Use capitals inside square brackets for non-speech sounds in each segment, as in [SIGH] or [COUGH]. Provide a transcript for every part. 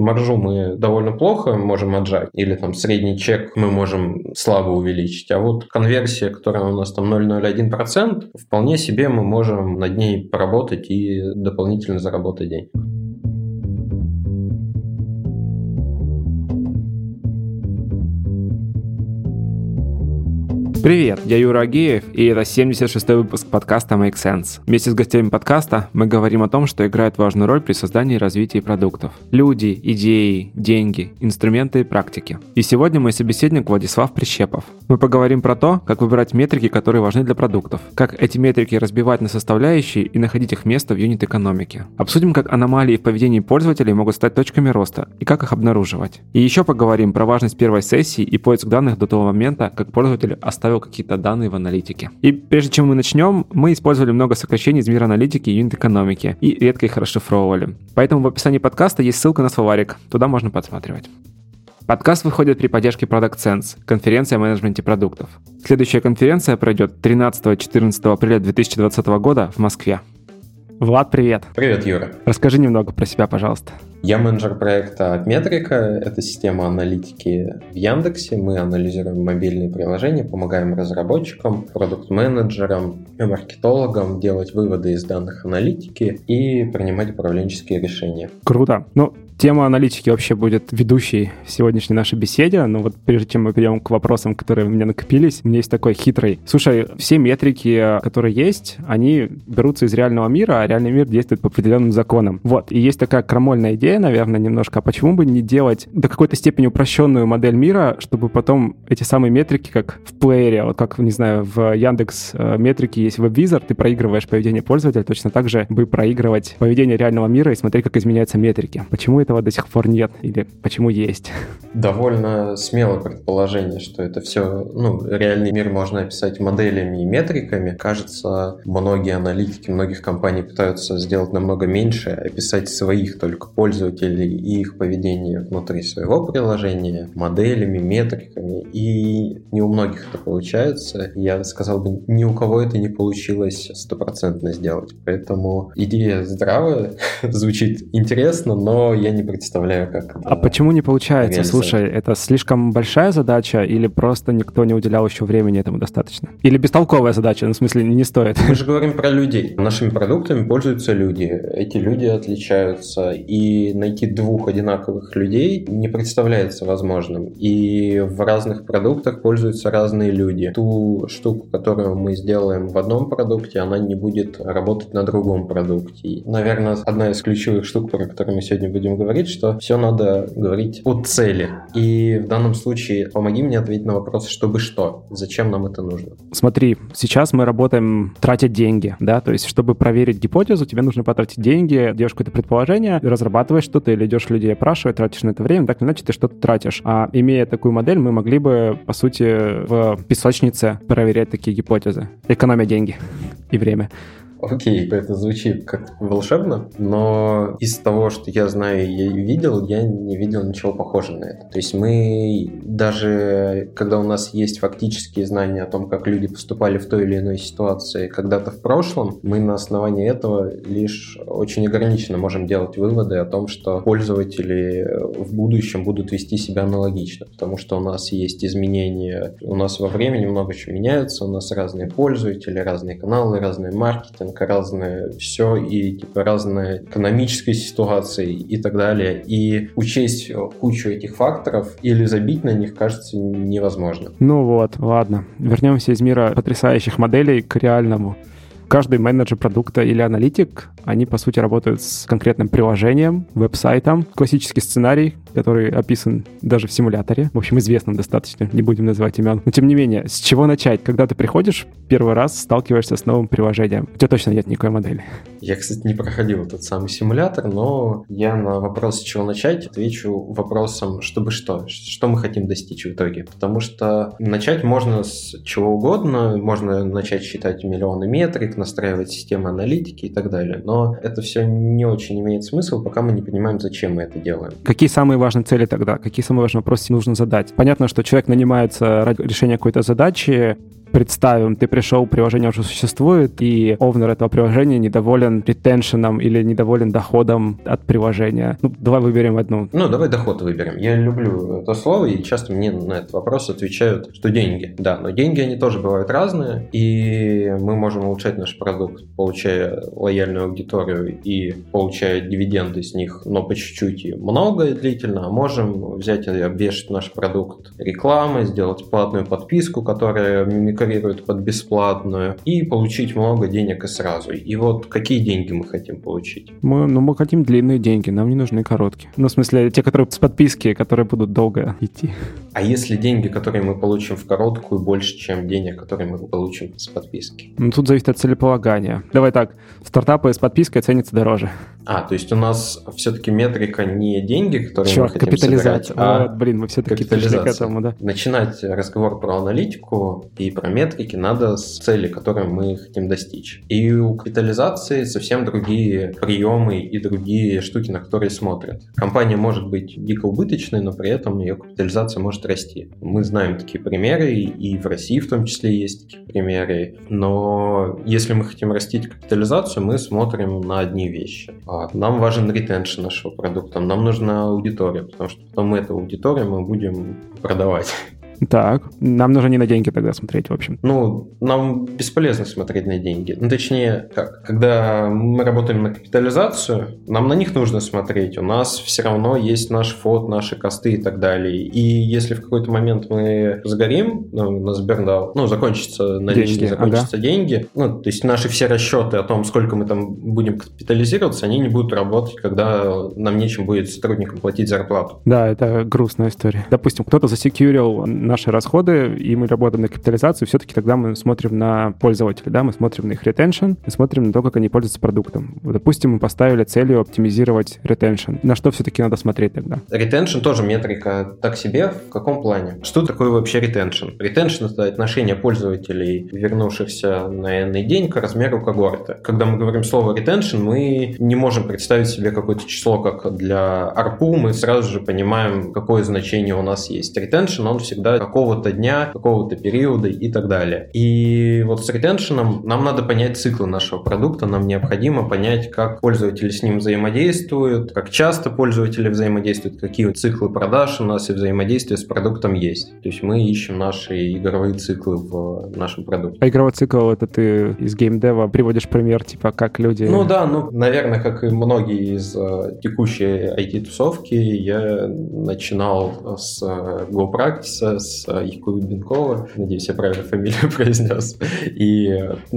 Маржу мы довольно плохо можем отжать, или там средний чек мы можем слабо увеличить, а вот конверсия, которая у нас там 0,01%, вполне себе мы можем над ней поработать и дополнительно заработать денег. Привет, я Юра Агеев, и это 76-й выпуск подкаста Make Sense. Вместе с гостями подкаста мы говорим о том, что играет важную роль при создании и развитии продуктов. Люди, идеи, деньги, инструменты и практики. И сегодня мой собеседник Владислав Прищепов. Мы поговорим про то, как выбирать метрики, которые важны для продуктов, как эти метрики разбивать на составляющие и находить их место в юнит-экономике. Обсудим, как аномалии в поведении пользователей могут стать точками роста и как их обнаруживать. И еще поговорим про важность первой сессии и поиск данных до того момента, как пользователь оставил оставил какие-то данные в аналитике. И прежде чем мы начнем, мы использовали много сокращений из мира аналитики и юнит-экономики и редко их расшифровывали. Поэтому в описании подкаста есть ссылка на словарик, туда можно подсматривать. Подкаст выходит при поддержке Product Sense, конференция о менеджменте продуктов. Следующая конференция пройдет 13-14 апреля 2020 года в Москве. Влад, привет. Привет, Юра. Расскажи немного про себя, пожалуйста. Я менеджер проекта Метрика. Это система аналитики в Яндексе. Мы анализируем мобильные приложения, помогаем разработчикам, продукт-менеджерам, маркетологам делать выводы из данных аналитики и принимать управленческие решения. Круто. Ну, Тема аналитики вообще будет ведущей в сегодняшней нашей беседе, но вот прежде чем мы перейдем к вопросам, которые у меня накопились, у меня есть такой хитрый. Слушай, все метрики, которые есть, они берутся из реального мира, а реальный мир действует по определенным законам. Вот, и есть такая крамольная идея, наверное, немножко, а почему бы не делать до какой-то степени упрощенную модель мира, чтобы потом эти самые метрики, как в плеере, вот как, не знаю, в Яндекс э, метрики есть веб-визор, ты проигрываешь поведение пользователя, точно так же бы проигрывать поведение реального мира и смотреть, как изменяются метрики. Почему это этого до сих пор нет? Или почему есть? Довольно смелое предположение, что это все, ну, реальный мир можно описать моделями и метриками. Кажется, многие аналитики многих компаний пытаются сделать намного меньше, описать своих только пользователей и их поведение внутри своего приложения моделями, метриками. И не у многих это получается. Я сказал бы, ни у кого это не получилось стопроцентно сделать. Поэтому идея здравая, [LAUGHS] звучит интересно, но я не не представляю, как А почему не получается? Слушай, это слишком большая задача или просто никто не уделял еще времени этому достаточно? Или бестолковая задача, ну, в смысле, не стоит? Мы же говорим про людей. Нашими продуктами пользуются люди. Эти люди отличаются, и найти двух одинаковых людей не представляется возможным. И в разных продуктах пользуются разные люди. Ту штуку, которую мы сделаем в одном продукте, она не будет работать на другом продукте. И, наверное, одна из ключевых штук, про которую мы сегодня будем говорить, говорит, что все надо говорить о цели. И в данном случае помоги мне ответить на вопрос, чтобы что? Зачем нам это нужно? Смотри, сейчас мы работаем, тратя деньги, да, то есть чтобы проверить гипотезу, тебе нужно потратить деньги, делаешь какое-то предположение, разрабатываешь что-то или идешь людей опрашивать, тратишь на это время, так или иначе ты что-то тратишь. А имея такую модель, мы могли бы, по сути, в песочнице проверять такие гипотезы, экономя деньги [LAUGHS] и время. Окей, это звучит как волшебно, но из того, что я знаю и видел, я не видел ничего похожего на это. То есть мы даже, когда у нас есть фактические знания о том, как люди поступали в той или иной ситуации когда-то в прошлом, мы на основании этого лишь очень ограниченно можем делать выводы о том, что пользователи в будущем будут вести себя аналогично, потому что у нас есть изменения, у нас во времени много чего меняется, у нас разные пользователи, разные каналы, разные маркетинг, рынка, разное все и типа разные экономические ситуации и так далее. И учесть кучу этих факторов или забить на них кажется невозможно. Ну вот, ладно. Вернемся из мира потрясающих моделей к реальному каждый менеджер продукта или аналитик, они, по сути, работают с конкретным приложением, веб-сайтом. Классический сценарий, который описан даже в симуляторе. В общем, известным достаточно, не будем называть имен. Но, тем не менее, с чего начать? Когда ты приходишь, первый раз сталкиваешься с новым приложением. У тебя точно нет никакой модели. Я, кстати, не проходил этот самый симулятор, но я на вопрос, с чего начать, отвечу вопросом, чтобы что? Что мы хотим достичь в итоге? Потому что начать можно с чего угодно. Можно начать считать миллионы метрик, настраивать системы аналитики и так далее. Но это все не очень имеет смысл, пока мы не понимаем, зачем мы это делаем. Какие самые важные цели тогда? Какие самые важные вопросы нужно задать? Понятно, что человек нанимается ради решения какой-то задачи, Представим, ты пришел, приложение уже существует, и овнер этого приложения недоволен ретеншеном или недоволен доходом от приложения. Ну, давай выберем одну. Ну, давай доход выберем. Я люблю это слово, и часто мне на этот вопрос отвечают, что деньги. Да, но деньги, они тоже бывают разные, и мы можем улучшать наш продукт, получая лояльную аудиторию и получая дивиденды с них, но по чуть-чуть и много и длительно, а можем взять и обвешать наш продукт рекламой, сделать платную подписку, которая мимикрирует под бесплатную, и получить много денег и сразу. И вот какие деньги мы хотим получить? Мы, ну, мы хотим длинные деньги, нам не нужны короткие. Ну, в смысле, те, которые с подписки, которые будут долго идти. А если деньги, которые мы получим в короткую, больше, чем денег, которые мы получим с подписки? Ну, тут зависит от целеполагания. Давай так, стартапы с подпиской ценятся дороже. А, то есть у нас все-таки метрика не деньги, которые Черт, мы хотим капитализация. собирать, а вот, блин, мы все-таки пришли к этому, да. Начинать разговор про аналитику и про метрики надо с цели, которые мы хотим достичь. И у капитализации совсем другие приемы и другие штуки, на которые смотрят. Компания может быть дико убыточной, но при этом ее капитализация может расти. Мы знаем такие примеры, и в России в том числе есть такие примеры. Но если мы хотим растить капитализацию, мы смотрим на одни вещи. А нам важен ретеншн нашего продукта, нам нужна аудитория, потому что потом мы эту аудиторию мы будем продавать. Так, нам нужно не на деньги тогда смотреть, в общем. Ну, нам бесполезно смотреть на деньги. Ну, точнее, как, когда мы работаем на капитализацию, нам на них нужно смотреть. У нас все равно есть наш фот, наши косты и так далее. И если в какой-то момент мы загорим, ну, у нас берндаун, ну, закончится наличные, деньги, закончатся ага. деньги, ну, то есть наши все расчеты о том, сколько мы там будем капитализироваться, они не будут работать, когда нам нечем будет сотрудникам платить зарплату. Да, это грустная история. Допустим, кто-то засекьюрил наши расходы, и мы работаем на капитализацию, все-таки тогда мы смотрим на пользователей, да, мы смотрим на их ретеншн, мы смотрим на то, как они пользуются продуктом. Допустим, мы поставили целью оптимизировать ретеншн. На что все-таки надо смотреть тогда? Ретеншн тоже метрика так себе. В каком плане? Что такое вообще ретеншн? Ретеншн — это отношение пользователей, вернувшихся на энный день, к размеру когорты. Когда мы говорим слово ретеншн, мы не можем представить себе какое-то число, как для ARPU, мы сразу же понимаем, какое значение у нас есть. Ретеншн, он всегда какого-то дня, какого-то периода и так далее. И вот с ретеншеном нам надо понять циклы нашего продукта, нам необходимо понять, как пользователи с ним взаимодействуют, как часто пользователи взаимодействуют, какие циклы продаж у нас и взаимодействия с продуктом есть. То есть мы ищем наши игровые циклы в нашем продукте. А игровой цикл это ты из геймдева приводишь пример, типа как люди... Ну да, ну, наверное, как и многие из uh, текущей IT-тусовки, я начинал с uh, Go Practice, с Якуби Бенкова, надеюсь, я правильно фамилию [LAUGHS] произнес. И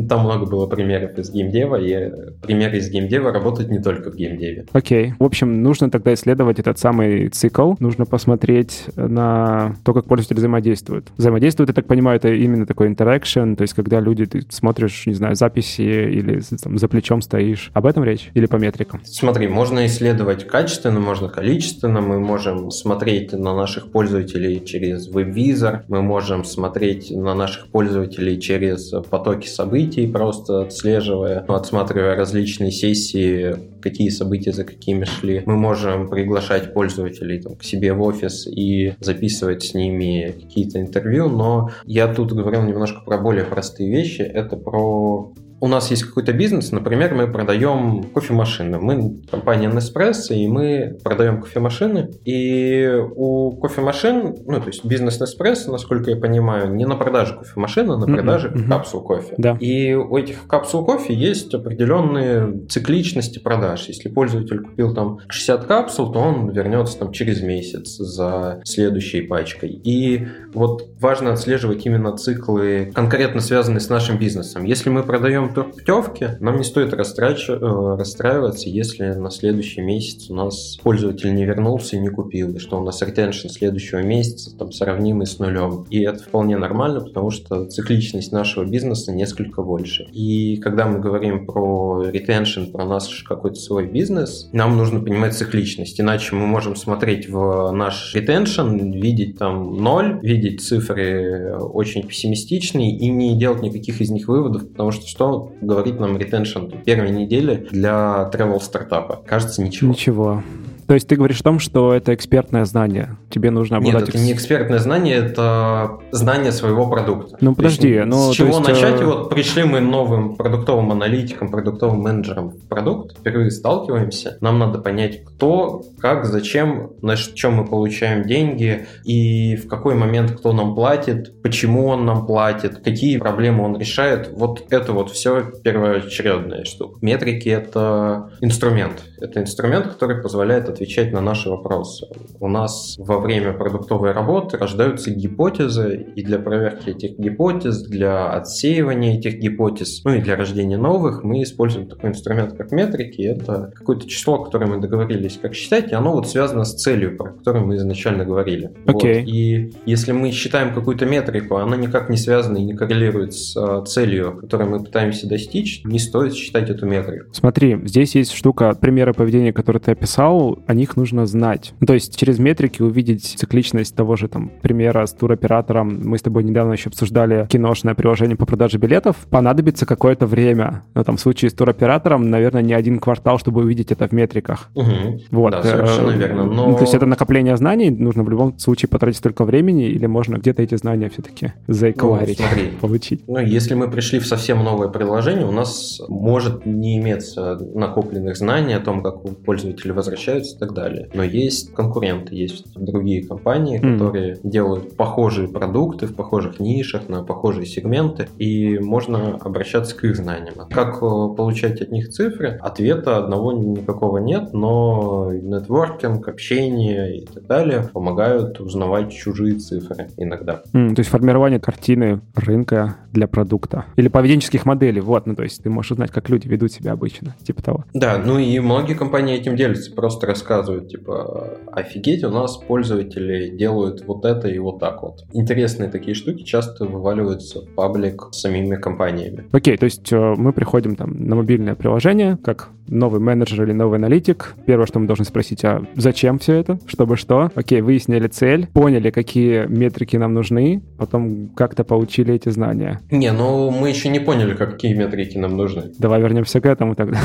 там много было примеров из геймдева, и примеры из геймдева работают не только в геймдеве. Окей. Okay. В общем, нужно тогда исследовать этот самый цикл, нужно посмотреть на то, как пользователи взаимодействуют. Взаимодействуют, я так понимаю, это именно такой interaction, то есть когда люди, ты смотришь, не знаю, записи или там, за плечом стоишь. Об этом речь? Или по метрикам? Смотри, можно исследовать качественно, можно количественно, мы можем смотреть на наших пользователей через веб визор, мы можем смотреть на наших пользователей через потоки событий, просто отслеживая, ну, отсматривая различные сессии, какие события за какими шли. Мы можем приглашать пользователей там, к себе в офис и записывать с ними какие-то интервью, но я тут говорил немножко про более простые вещи. Это про у нас есть какой-то бизнес, например, мы продаем кофемашины. Мы компания Nespresso, и мы продаем кофемашины. И у кофемашин, ну, то есть бизнес Nespresso, насколько я понимаю, не на продаже кофемашины, а на продаже mm-hmm. капсул кофе. Да. И у этих капсул кофе есть определенные цикличности продаж. Если пользователь купил там 60 капсул, то он вернется там через месяц за следующей пачкой. И вот важно отслеживать именно циклы, конкретно связанные с нашим бизнесом. Если мы продаем путевки, нам не стоит расстрач... Э, расстраиваться, если на следующий месяц у нас пользователь не вернулся и не купил, и что у нас ретеншн следующего месяца там сравнимый с нулем. И это вполне нормально, потому что цикличность нашего бизнеса несколько больше. И когда мы говорим про ретеншн, про наш какой-то свой бизнес, нам нужно понимать цикличность, иначе мы можем смотреть в наш ретеншн, видеть там ноль, видеть цифры очень пессимистичные и не делать никаких из них выводов, потому что что говорит нам ретеншн первой недели для travel стартапа? Кажется, ничего. Ничего. То есть ты говоришь о том, что это экспертное знание. Тебе нужно обладать... Нет, это не экспертное знание, это знание своего продукта. Ну, подожди. Есть, ну, с чего есть, начать? Э... Вот пришли мы новым продуктовым аналитиком, продуктовым менеджером в продукт, впервые сталкиваемся. Нам надо понять, кто, как, зачем, на чем мы получаем деньги и в какой момент кто нам платит, почему он нам платит, какие проблемы он решает. Вот это вот все первоочередная штука. Метрики — это инструмент. Это инструмент, который позволяет отвечать на наши вопросы. У нас во время продуктовой работы рождаются гипотезы, и для проверки этих гипотез, для отсеивания этих гипотез, ну и для рождения новых, мы используем такой инструмент, как метрики. Это какое-то число, которое мы договорились, как считать, и оно вот связано с целью, про которую мы изначально говорили. Okay. Вот. И если мы считаем какую-то метрику, она никак не связана и не коррелирует с а, целью, которую мы пытаемся достичь, не стоит считать эту метрику. Смотри, здесь есть штука, примеры поведения, которые ты описал, о них нужно знать. То есть через метрики увидеть цикличность того же там примера с туроператором. Мы с тобой недавно еще обсуждали киношное приложение по продаже билетов. Понадобится какое-то время. Но там в случае с туроператором, наверное, не один квартал, чтобы увидеть это в метриках. Угу. Вот. Да, совершенно э, верно. Но... То есть это накопление знаний, нужно в любом случае потратить столько времени, или можно где-то эти знания все-таки заэкварить, ну, смотри, получить? Ну, если мы пришли в совсем новое приложение, у нас может не иметься накопленных знаний о том, как пользователи возвращаются и так далее. Но есть конкуренты, есть другие компании, mm. которые делают похожие продукты в похожих нишах, на похожие сегменты, и можно обращаться к их знаниям. Как э, получать от них цифры? Ответа одного никакого нет, но нетворкинг, общение и так далее помогают узнавать чужие цифры иногда. Mm, то есть формирование картины рынка для продукта. Или поведенческих моделей, вот, ну то есть ты можешь узнать, как люди ведут себя обычно, типа того. Да, ну и многие компании этим делятся, просто рассказывают, типа, офигеть, у нас пользователи делают вот это и вот так вот. Интересные такие штуки часто вываливаются в паблик самими компаниями. Окей, то есть э, мы приходим там на мобильное приложение, как новый менеджер или новый аналитик. Первое, что мы должны спросить, а зачем все это? Чтобы что? Окей, выяснили цель, поняли, какие метрики нам нужны, потом как-то получили эти знания. Не, ну мы еще не поняли, какие метрики нам нужны. Давай вернемся к этому тогда.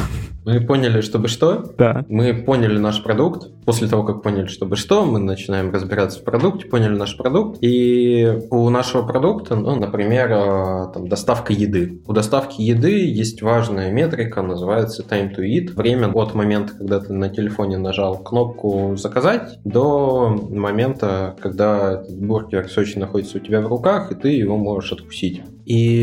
Мы поняли, чтобы что? Да. Мы поняли наш продукт. После того, как поняли, чтобы что, мы начинаем разбираться в продукте, поняли наш продукт. И у нашего продукта, ну, например, э, там, доставка еды. У доставки еды есть важная метрика, называется time to eat. Время от момента, когда ты на телефоне нажал кнопку «Заказать» до момента, когда этот бургер сочи находится у тебя в руках, и ты его можешь откусить. И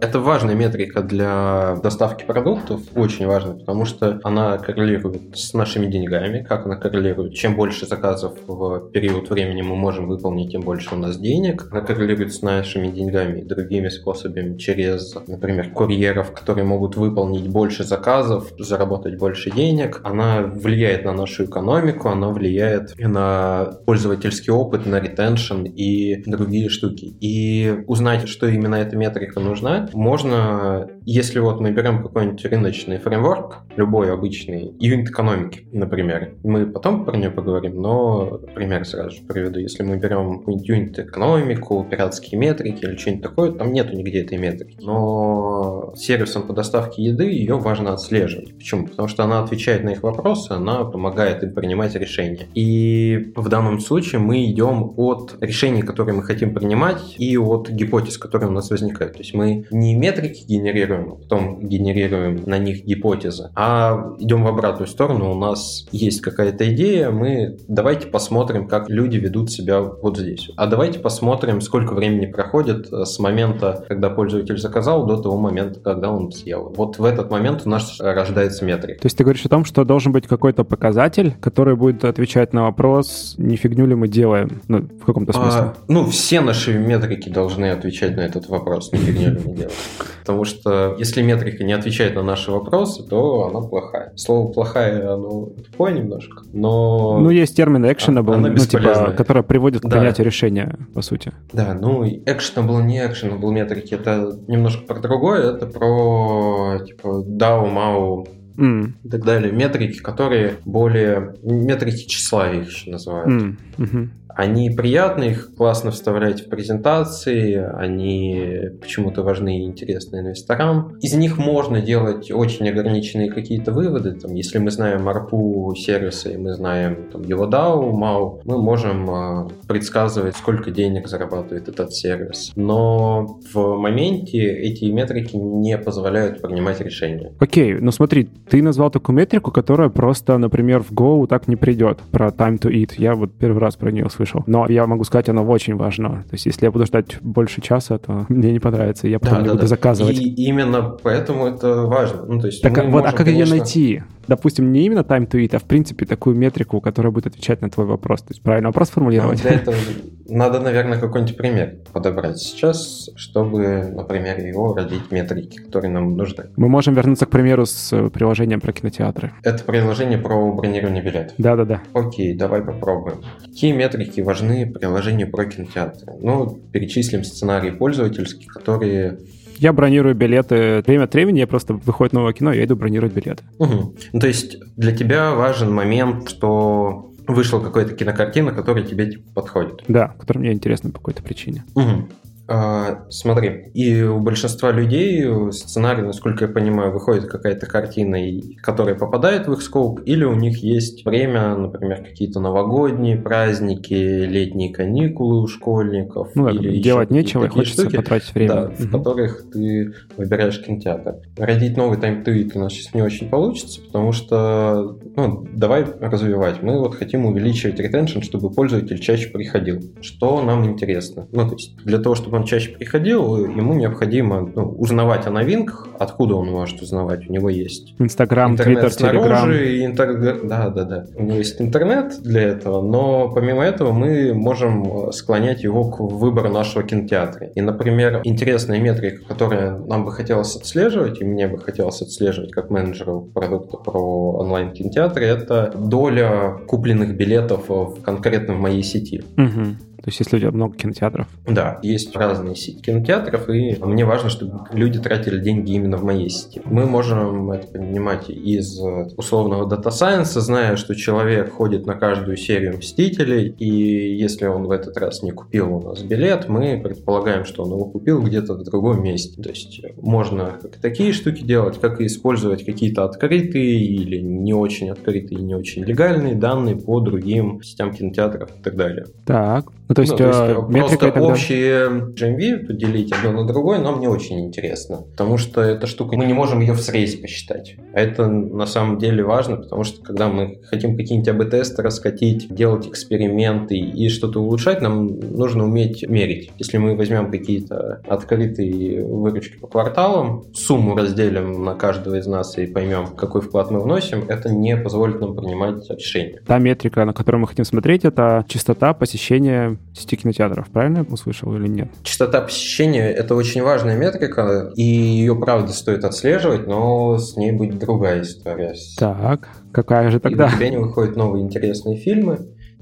это важная метрика для доставки продуктов, очень важная, потому что она коррелирует с нашими деньгами. Как она коррелирует? Чем больше заказов в период времени мы можем выполнить, тем больше у нас денег. Она коррелирует с нашими деньгами и другими способами через, например, курьеров, которые могут выполнить больше заказов, заработать больше денег. Она влияет на нашу экономику, она влияет на пользовательский опыт, на ретеншн и другие штуки. И узнать, что именно эта метрика метрика нужна. Можно, если вот мы берем какой-нибудь рыночный фреймворк, любой обычный, юнит экономики, например, мы потом про нее поговорим, но пример сразу же приведу. Если мы берем юнит экономику, пиратские метрики или что-нибудь такое, там нету нигде этой метрики. Но сервисом по доставке еды ее важно отслеживать. Почему? Потому что она отвечает на их вопросы, она помогает им принимать решения. И в данном случае мы идем от решений, которые мы хотим принимать, и от гипотез, которые у нас возникают возникают. То есть мы не метрики генерируем, а потом генерируем на них гипотезы, а идем в обратную сторону. У нас есть какая-то идея, мы давайте посмотрим, как люди ведут себя вот здесь. А давайте посмотрим, сколько времени проходит э, с момента, когда пользователь заказал, до того момента, когда он съел. Вот в этот момент у нас рождается метрик. То есть ты говоришь о том, что должен быть какой-то показатель, который будет отвечать на вопрос, не фигню ли мы делаем, ну, в каком-то смысле? А, ну, все наши метрики должны отвечать на этот вопрос вопрос, ни фигню не делать. Потому что если метрика не отвечает на наши вопросы, то она плохая. Слово плохая, оно тупое немножко, но... Ну, есть термин actionable, ну, типа, который приводит к принятию решения, по сути. Да, ну, actionable, не actionable метрики, это немножко про другое, это про, типа, DAO, MAO Mm. и так далее. Метрики, которые более... Метрики числа их еще называют. Mm. Мгм. Они приятны, их классно вставлять в презентации, они почему-то важны и интересны инвесторам. Из них можно делать очень ограниченные какие-то выводы. Там, если мы знаем арпу сервиса и мы знаем там, его DAO, MAU, мы можем э, предсказывать, сколько денег зарабатывает этот сервис. Но в моменте эти метрики не позволяют принимать решения. Окей, ну смотри, ты назвал такую метрику, которая просто, например, в Go так не придет, про time to eat. Я вот первый раз про нее слышал. Но я могу сказать, она очень важна. То есть если я буду ждать больше часа, то [LAUGHS] мне не понравится, я потом не буду заказывать. И именно поэтому это важно. Ну, то есть Так мы вот, а можем, как ее конечно, найти? Допустим, не именно time to eat, а в принципе такую метрику, которая будет отвечать на твой вопрос. То есть правильно вопрос ну, формулировать? Для этого [LAUGHS] надо, наверное, какой-нибудь пример подобрать сейчас, чтобы, например, его родить метрики, которые нам нужны. Мы можем вернуться к примеру с э, приложением про кинотеатры. Это приложение про бронирование билетов. Да-да-да. Окей, давай попробуем. Какие метрики важны приложению про кинотеатры? Ну, перечислим сценарии пользовательские, которые... Я бронирую билеты. Время от времени я просто выходит новое кино, я иду бронировать билеты. Мгм. Ну, то есть для тебя важен момент, что вышла какая-то кинокартина, которая тебе типа, подходит. Да, который мне интересно по какой-то причине. Мгм. А, смотри, и у большинства людей сценарий, насколько я понимаю, выходит какая-то картина, которая попадает в их скоп, или у них есть время, например, какие-то новогодние праздники, летние каникулы у школьников. Ну или делать нечего, и хочется штуки, потратить время. да, в Мгм. которых ты выбираешь кинотеатр. Родить новый тайм-твит у нас сейчас не очень получится, потому что, ну, давай развивать. Мы вот хотим увеличивать ретеншн, чтобы пользователь чаще приходил. Что нам интересно? Ну, то есть для того, чтобы он чаще приходил, ему необходимо ну, узнавать о новинках. Откуда он может узнавать? У него есть Инстаграм, Твиттер, Телеграм. интер- да, да, да. У него есть интернет для этого, но помимо этого мы можем склонять его к выбору нашего кинотеатра. И, например, интересная метрика, которая нам бы хотелось отслеживать, и мне бы хотелось отслеживать как менеджеру продукта про онлайн-кинотеатры, это доля купленных билетов в конкретно в моей сети. Мгм. То есть у тебя много кинотеатров. Да, есть разные сети кинотеатров, и мне важно, чтобы люди тратили деньги именно в моей сети. Мы можем это понимать из э, условного дата сайенса, зная, что человек ходит на каждую серию Мстителей, и если он в этот раз не купил у нас билет, мы предполагаем, что он его купил где-то в другом месте. То есть э, можно как такие штуки делать, как и использовать какие-то открытые или не очень открытые, не очень легальные данные по другим сетям кинотеатров и так далее. Так. Ну, то есть, Ну, то есть, э, э, метрика просто общие GMV поделить одно на другое нам не очень интересно, потому что эта штука, мы не можем ее в срезе посчитать. А это на самом деле важно, потому что когда мы хотим какие-нибудь АБ-тесты раскатить, делать эксперименты и что-то улучшать, нам нужно уметь мерить. Если мы возьмем какие-то открытые выручки по кварталам, сумму разделим на каждого из нас и поймем, какой вклад мы вносим, это не позволит нам принимать решения. Та метрика, на которую мы хотим смотреть, это частота посещения сети кинотеатров. Правильно я услышал или нет? Частота посещения – это очень важная метрика, и ее, правда, стоит отслеживать, но с ней будет другая история. Так, какая же И тогда? у тебя не выходят новые интересные фильмы.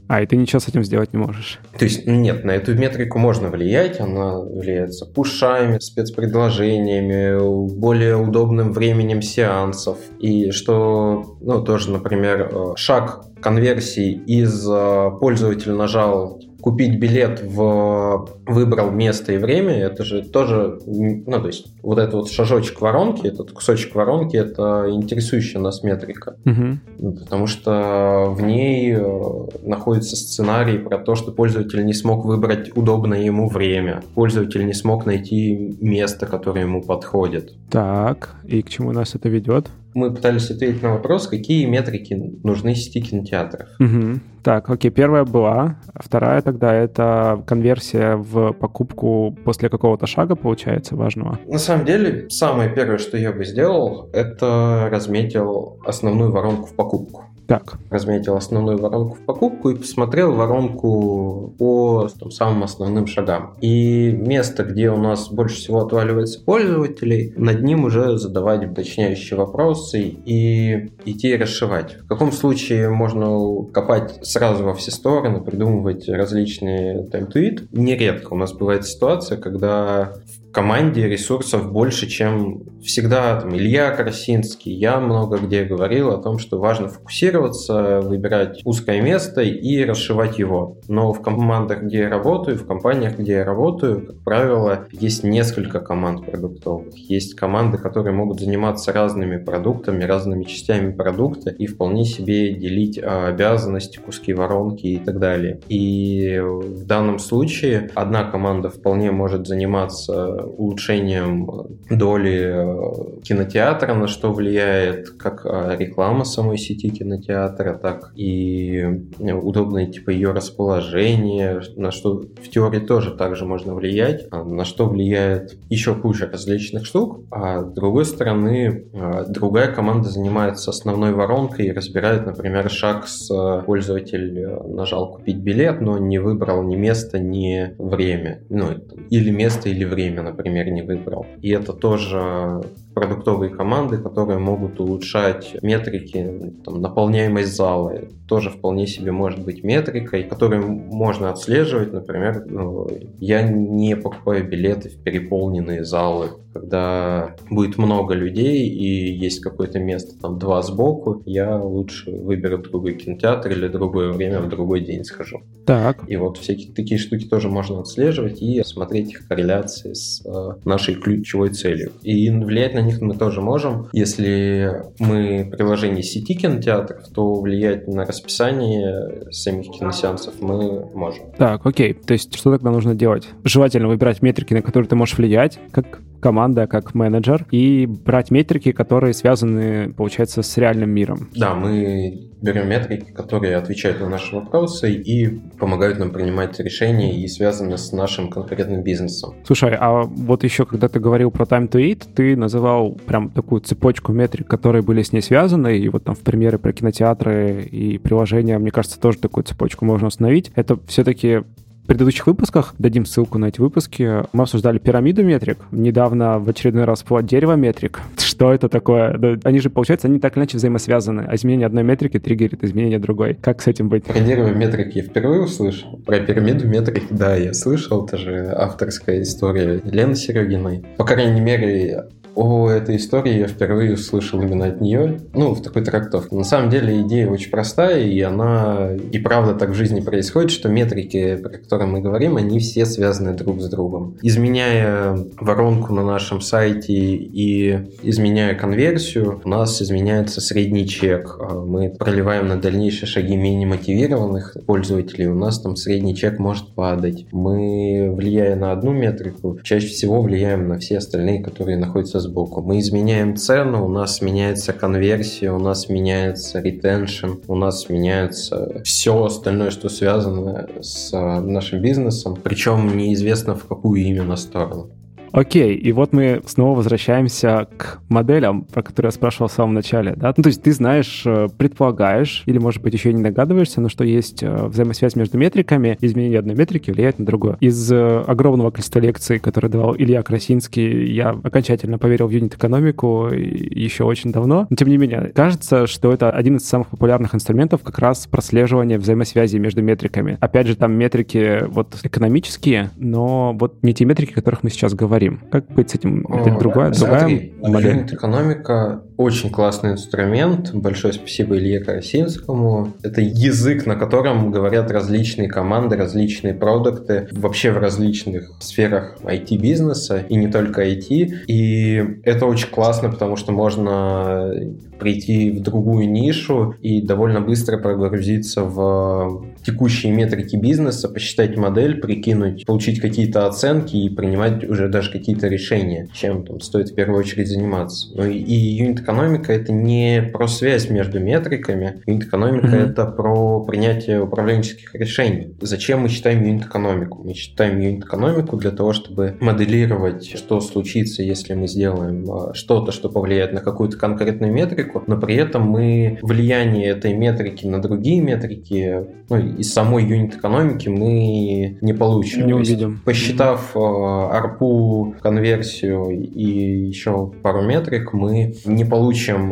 А, и ты ничего с этим сделать не можешь. То есть, нет, на эту метрику можно влиять, она влияется пушами, спецпредложениями, более удобным временем сеансов. И что, ну, тоже, например, э, шаг конверсии из э, пользователя нажал купить билет в выбрал место и время, это же тоже, ну, то есть вот этот вот шажочек воронки, этот кусочек воронки, это интересующая нас метрика. Ну, Потому что в ней э, находится сценарий про то, что пользователь не смог выбрать удобное ему время. Пользователь не смог найти место, которое ему подходит. Так, и к чему нас это ведет? Мы пытались ответить на вопрос, какие метрики нужны сети кинотеатров. Мгм. Так, окей, первая была. Вторая тогда это конверсия в покупку после какого-то шага, получается, важного. На самом деле, самое первое, что я бы сделал, это разметил основную воронку в покупку. Так. Разметил основную воронку в покупку и посмотрел воронку по там, самым основным шагам. И место, где у нас больше всего отваливается пользователей, над ним уже задавать уточняющие вопросы и идти расшивать. В каком случае можно копать сразу во все стороны, придумывать различные time-to-it. Нередко у нас бывает ситуация, когда в команде ресурсов больше, чем всегда. Там, Илья Красинский, я много где говорил о том, что важно фокусироваться, выбирать узкое место и расшивать его. Но в командах, где я работаю, в компаниях, где я работаю, как правило, есть несколько команд продуктовых. Есть команды, которые могут заниматься разными продуктами, разными частями продукта и вполне себе делить а, обязанности, куски воронки и так далее. И в данном случае одна команда вполне может заниматься улучшением доли э, кинотеатра, на что влияет как э, реклама самой сети кинотеатра, так и э, удобное типа ее расположение, на что в теории тоже также можно влиять, а на что влияет еще куча различных штук, а с другой стороны другая команда занимается основной воронкой и разбирает, например, шаг с пользователь нажал купить билет, но не выбрал ни место, ни время, ну или место, или время, например, не выбрал. И это тоже продуктовые команды, которые могут улучшать метрики, там, наполняемость зала. тоже вполне себе может быть метрикой, которую можно отслеживать. Например, ну, я не покупаю билеты в переполненные залы. Когда будет много людей и есть какое-то место, там два сбоку, я лучше выберу другой кинотеатр или другое время в другой день схожу. Так. И вот всякие такие штуки тоже можно отслеживать и смотреть их корреляции с э, нашей ключевой целью. И влиять на них мы тоже можем. Если мы приложение сети кинотеатров, то влиять на расписание самих киносеансов мы можем. Так, окей. То есть что тогда нужно делать? Желательно выбирать метрики, на которые ты можешь влиять, как команда, как менеджер, и брать метрики, которые связаны, получается, с реальным миром. Да, мы берем метрики, которые отвечают на наши вопросы и помогают нам принимать решения и связаны с нашим конкретным бизнесом. Слушай, а вот еще, когда ты говорил про Time to Eat, ты называл прям такую цепочку метрик, которые были с ней связаны, и вот там в примеры про кинотеатры и приложения, мне кажется, тоже такую цепочку можно установить. Это все-таки предыдущих выпусках, дадим ссылку на эти выпуски, мы обсуждали пирамиду метрик. Недавно в очередной раз было дерево метрик. Что это такое? Они же, получается, они так или иначе взаимосвязаны. А изменение одной метрики триггерит изменение другой. Как с этим быть? Про дерево метрик я впервые услышал. Про пирамиду метрик, да, я слышал. Это же авторская история Лены Серегиной. По крайней мере, о этой истории я впервые услышал именно от нее, ну, в такой трактовке. На самом деле идея очень простая, и она и правда так в жизни происходит, что метрики, про которые мы говорим, они все связаны друг с другом. Изменяя воронку на нашем сайте и изменяя конверсию, у нас изменяется средний чек. А мы проливаем на дальнейшие шаги менее мотивированных пользователей, у нас там средний чек может падать. Мы, влияя на одну метрику, чаще всего влияем на все остальные, которые находятся сбоку. Мы изменяем цену, у нас меняется конверсия, у нас меняется ретеншн, у нас меняется все остальное, что связано с нашим бизнесом, причем неизвестно в какую именно сторону. Окей, и вот мы снова возвращаемся к моделям, про которые я спрашивал в самом начале, да? Ну, то есть ты знаешь, э, предполагаешь, или, может быть, еще не догадываешься, но что есть э, взаимосвязь между метриками, изменение одной метрики влияет на другую. Из э, огромного количества лекций, которые давал Илья Красинский, я окончательно поверил в юнит-экономику еще очень давно. Но, тем не менее, кажется, что это один из самых популярных инструментов как раз прослеживания взаимосвязи между метриками. Опять же, там метрики вот экономические, но вот не те метрики, о которых мы сейчас говорим говорим. Как быть с этим? Это О, другая, смотри, другая модель? экономика очень классный инструмент. Большое спасибо Илье Карасинскому. Это язык, на котором говорят различные команды, различные продукты, вообще в различных сферах IT-бизнеса, и не только IT. И это очень классно, потому что можно прийти в другую нишу и довольно быстро прогрузиться в текущие метрики бизнеса, посчитать модель, прикинуть, получить какие-то оценки и принимать уже даже какие-то решения, чем там стоит в первую очередь заниматься. Ну и, и юнит юнит-экономика это не про связь между метриками. Юнит-экономика mm-hmm. это про принятие управленческих решений. Зачем мы считаем юнит-экономику? Мы считаем юнит-экономику для того, чтобы моделировать, что случится, если мы сделаем а, что-то, что повлияет на какую-то конкретную метрику, но при этом мы влияние этой метрики на другие метрики, ну, из самой юнит-экономики мы не получим. Не увидим. Посчитав mm-hmm. арпу, конверсию и еще пару метрик, мы не получим,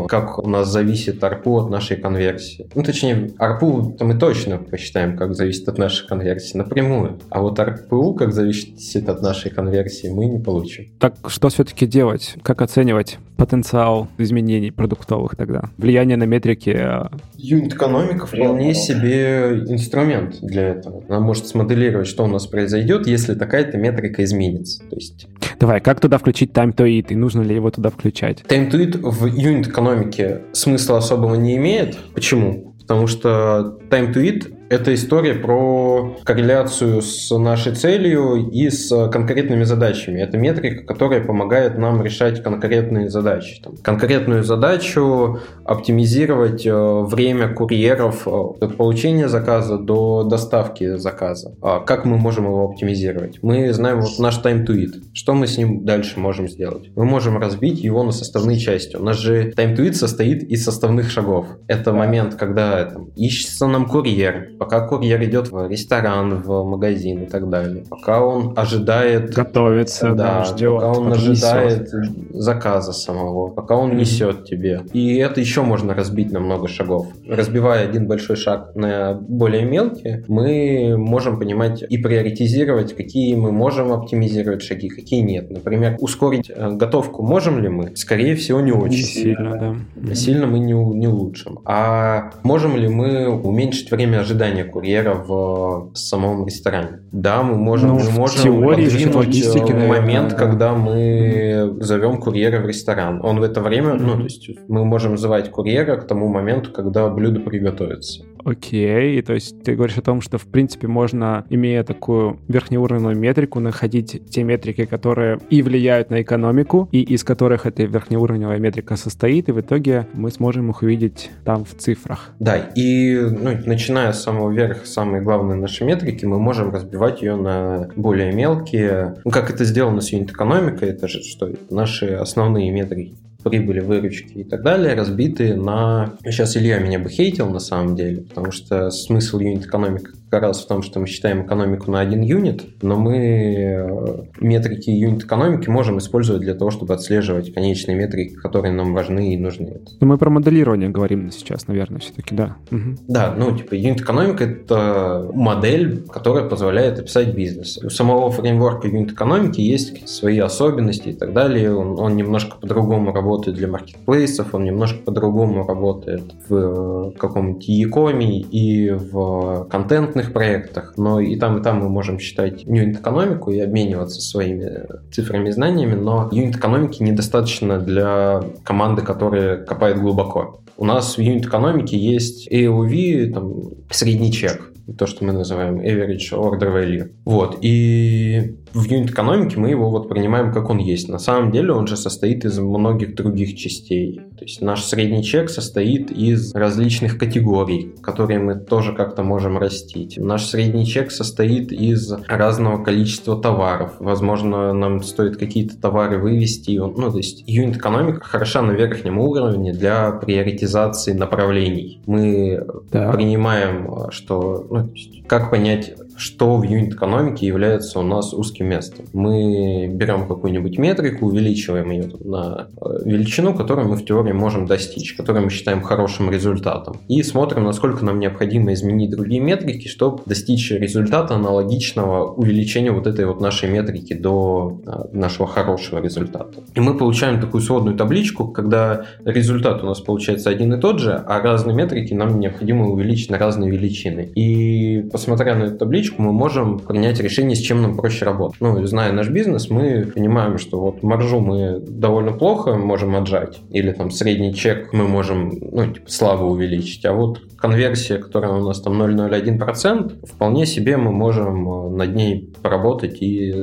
как у нас зависит арпу от нашей конверсии. Ну, точнее, арпу то мы точно посчитаем, как зависит от нашей конверсии напрямую. А вот арпу, как зависит от нашей конверсии, мы не получим. Так что все-таки делать? Как оценивать потенциал изменений продуктовых тогда? Влияние на метрики? Э, Юнит-экономика вполне себе инструмент для этого. Она может смоделировать, что у нас произойдет, если такая-то метрика изменится. То есть... Давай, как туда включить time to eat, и нужно ли его туда включать? Time to eat в юнит-экономике смысла особого не имеет. Почему? Потому что time to eat это история про корреляцию с нашей целью и с конкретными задачами. Это метрика, которая помогает нам решать конкретные задачи. Там, конкретную задачу оптимизировать э, время курьеров э, от получения заказа до доставки заказа. А как мы можем его оптимизировать? Мы знаем вот наш time to eat. Что мы с ним дальше можем сделать? Мы можем разбить его на составные части. У нас же time to eat состоит из составных шагов. Это момент, когда там, ищется нам курьер, пока курьер идет в ресторан, в магазин и так далее, пока он ожидает... Готовится, да, да ждет. Пока он ожидает несет. заказа самого, пока он mm-hmm. несет тебе. И это еще можно разбить на много шагов. Разбивая один большой шаг на более мелкие, мы можем понимать и приоритизировать, какие мы можем оптимизировать шаги, какие нет. Например, ускорить э, готовку можем ли мы? Скорее всего, не очень. Не сильно, да. Сильно мы не, не улучшим. А можем ли мы уменьшить время ожидания ожидания курьера в самом ресторане. Да, мы можем, ну, мы можем теории, логистики, э, момент, да. когда мы зовем курьера в ресторан. Он в это время, mm-hmm. ну, то есть мы можем звать курьера к тому моменту, когда блюдо приготовится. Окей, то есть ты говоришь о том, что в принципе можно, имея такую верхнеуровневую метрику, находить те метрики, которые и влияют на экономику, и из которых эта верхнеуровневая метрика состоит, и в итоге мы сможем их увидеть там в цифрах. Да, и ну, начиная с самого верха, самые главные наши метрики, мы можем разбивать ее на более мелкие. Ну, как это сделано с юнит-экономикой, это же что? Наши основные метрики прибыли, выручки и так далее разбиты на... Сейчас Илья меня бы хейтил на самом деле, потому что смысл юнит-экономики как раз в том, что мы считаем экономику на один юнит, но мы э, метрики юнит-экономики можем использовать для того, чтобы отслеживать конечные метрики, которые нам важны и нужны. Но мы про моделирование говорим сейчас, наверное, все-таки, да. Угу. Да, ну, типа, юнит-экономика — это модель, которая позволяет описать бизнес. У самого фреймворка юнит-экономики есть свои особенности и так далее. Он, он немножко по-другому работает для маркетплейсов, он немножко по-другому работает в э, каком-нибудь e-коме и в контентных крупных проектах, но и там, и там мы можем считать юнит-экономику и обмениваться своими цифрами и знаниями, но юнит-экономики недостаточно для команды, которая копает глубоко. У нас в юнит-экономике есть AOV, там, средний чек, то, что мы называем average order value. Вот, и в юнит-экономике мы его вот принимаем как он есть. На самом деле он же состоит из многих других частей. То есть наш средний чек состоит из различных категорий, которые мы тоже как-то можем растить. Наш средний чек состоит из разного количества товаров. Возможно, нам стоит какие-то товары вывести. Ну, то есть юнит-экономика хороша на верхнем уровне для приоритизации направлений. Мы да. принимаем, что... Ну, как понять что в юнит-экономике является у нас узким местом. Мы берем какую-нибудь метрику, увеличиваем ее на э, величину, которую мы в теории можем достичь, которую мы считаем хорошим результатом. И смотрим, насколько нам необходимо изменить другие метрики, чтобы достичь результата аналогичного увеличению вот этой вот нашей метрики до э, нашего хорошего результата. И мы получаем такую сводную табличку, когда результат у нас получается один и тот же, а разные метрики нам необходимо увеличить на разные величины. И посмотря на эту табличку, мы можем принять решение, с чем нам проще работать. Ну, зная наш бизнес, мы понимаем, что вот маржу мы довольно плохо можем отжать, или там средний чек мы можем, ну, типа, слабо увеличить, а вот конверсия, которая у нас там 0,01%, вполне себе мы можем э, над ней поработать и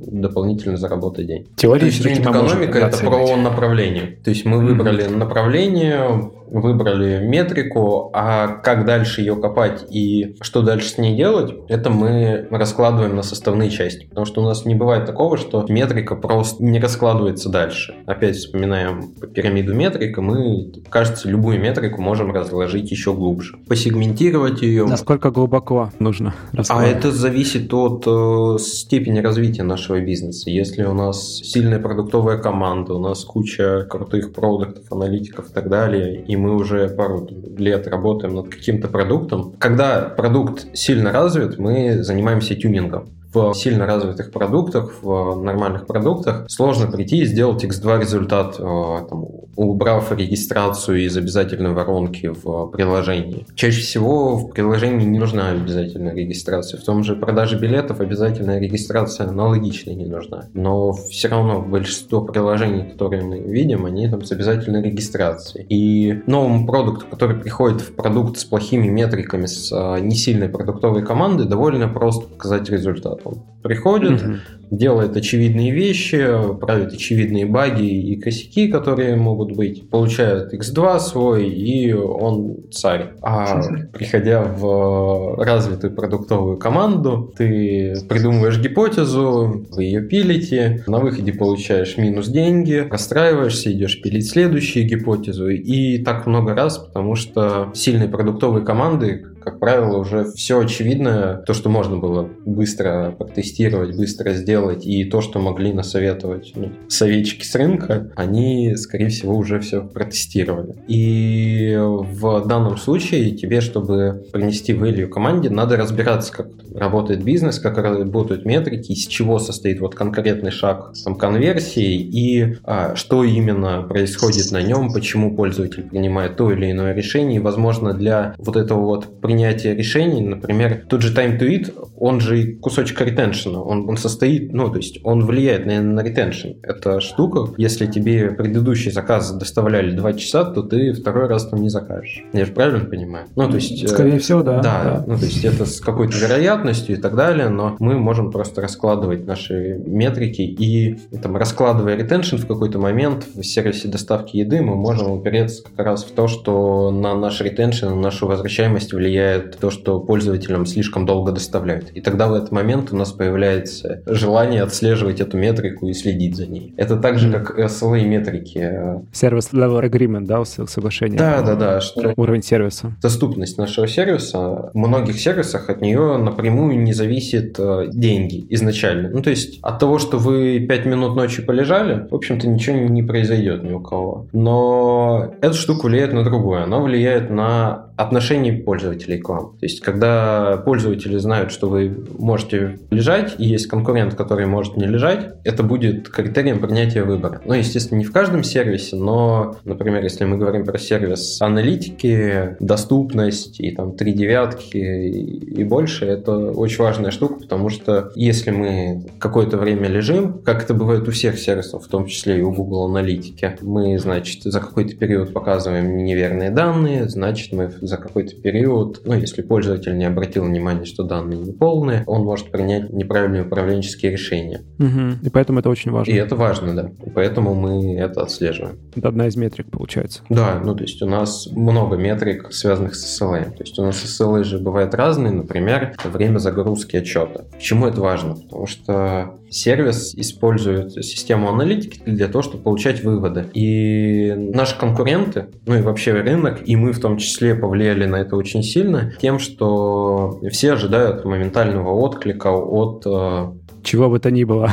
дополнительно заработать день. Теория экономика это про направление. То есть мы выбрали mm-hmm. направление, выбрали метрику, а как дальше ее копать и что дальше с ней делать, это мы раскладываем на составные части. Потому что у нас не бывает такого, что метрика просто не раскладывается дальше. Опять вспоминаем пирамиду метрика, мы, кажется, любую метрику можем разложить еще глубже. Посегментировать ее. Насколько глубоко нужно А это зависит от э, степени развития нашего бизнеса. Если у нас сильная продуктовая команда, у нас куча крутых продуктов, аналитиков и так далее, и мы уже пару лет работаем над каким-то продуктом. Когда продукт сильно развит, мы занимаемся тюнингом в сильно развитых продуктах, в нормальных продуктах сложно прийти и сделать X2 результат, э, там, убрав регистрацию из обязательной воронки в приложении. Чаще всего в приложении не нужна обязательная регистрация. В том же продаже билетов обязательная регистрация аналогичная не нужна. Но все равно большинство приложений, которые мы видим, они там с обязательной регистрацией. И новому продукту, который приходит в продукт с плохими метриками, с э, несильной продуктовой командой, довольно просто показать результат. Он приходит, угу. делает очевидные вещи, правит очевидные баги и косяки, которые могут быть, получает X2 свой, и он царь. А приходя в развитую продуктовую команду, ты придумываешь гипотезу, вы ее пилите, на выходе получаешь минус деньги, расстраиваешься, идешь пилить следующую гипотезу, и так много раз, потому что сильные продуктовые команды, как правило, уже все очевидное, то, что можно было быстро протестировать, быстро сделать, и то, что могли насоветовать ну, советчики с рынка, они, скорее всего, уже все протестировали. И в данном случае тебе, чтобы принести value команде, надо разбираться, как работает бизнес, как работают метрики, из чего состоит вот конкретный шаг там, конверсии и а, что именно происходит на нем, почему пользователь принимает то или иное решение. И, возможно, для вот этого вот принятия решений, например, тот же time to eat, он же кусочек ретеншена, он, он состоит, ну, то есть он влияет на, на ретеншн. Это штука, если тебе предыдущий заказ доставляли 2 часа, то ты второй раз там не закажешь. Я же правильно понимаю? Ну, то есть... Скорее э, всего, да. Да, да. ну, то есть это с какой-то вероятностью и так далее, но мы можем просто раскладывать наши метрики и там, раскладывая ретеншн в какой-то момент в сервисе доставки еды, мы можем упереться как раз в то, что на наш ретеншн, на нашу возвращаемость влияет то, что пользователям слишком долго доставляют. И тогда в этот момент у нас появляется желание отслеживать эту метрику и следить за ней. Это так же, как SLA метрики. Сервис Level Agreement, да, соглашение? Да, да, да. Что уровень сервиса. Доступность нашего сервиса. В многих сервисах от нее напрямую не зависит э, деньги изначально. Ну, то есть от того, что вы 5 минут ночью полежали, в общем-то ничего не произойдет ни у кого. Но эта штука влияет на другое. Она влияет на отношение пользователей к вам. То есть, когда пользователи знают, что вы можете лежать, и есть конкурент, который может не лежать, это будет критерием принятия выбора. Ну, естественно, не в каждом сервисе, но, например, если мы говорим про сервис аналитики, доступность и там три девятки и больше, это очень важная штука, потому что если мы какое-то время лежим, как это бывает у всех сервисов, в том числе и у Google Аналитики, мы, значит, за какой-то период показываем неверные данные, значит, мы за какой-то период, ну, если пользователь не обратил внимания, что данные неполные, он может принять неправильные управленческие решения. Угу. И поэтому это очень важно. И это важно, да. И поэтому мы это отслеживаем. Это одна из метрик, получается. Да, ну, то есть у нас много метрик, связанных с SLA. То есть у нас SLA же бывают разные, например, время загрузки отчета. Почему это важно? Потому что сервис использует систему аналитики для того, чтобы получать выводы. И наши конкуренты, ну и вообще рынок, и мы в том числе повлияли на это очень сильно тем, что все ожидают моментального отклика от э, чего бы то ни было.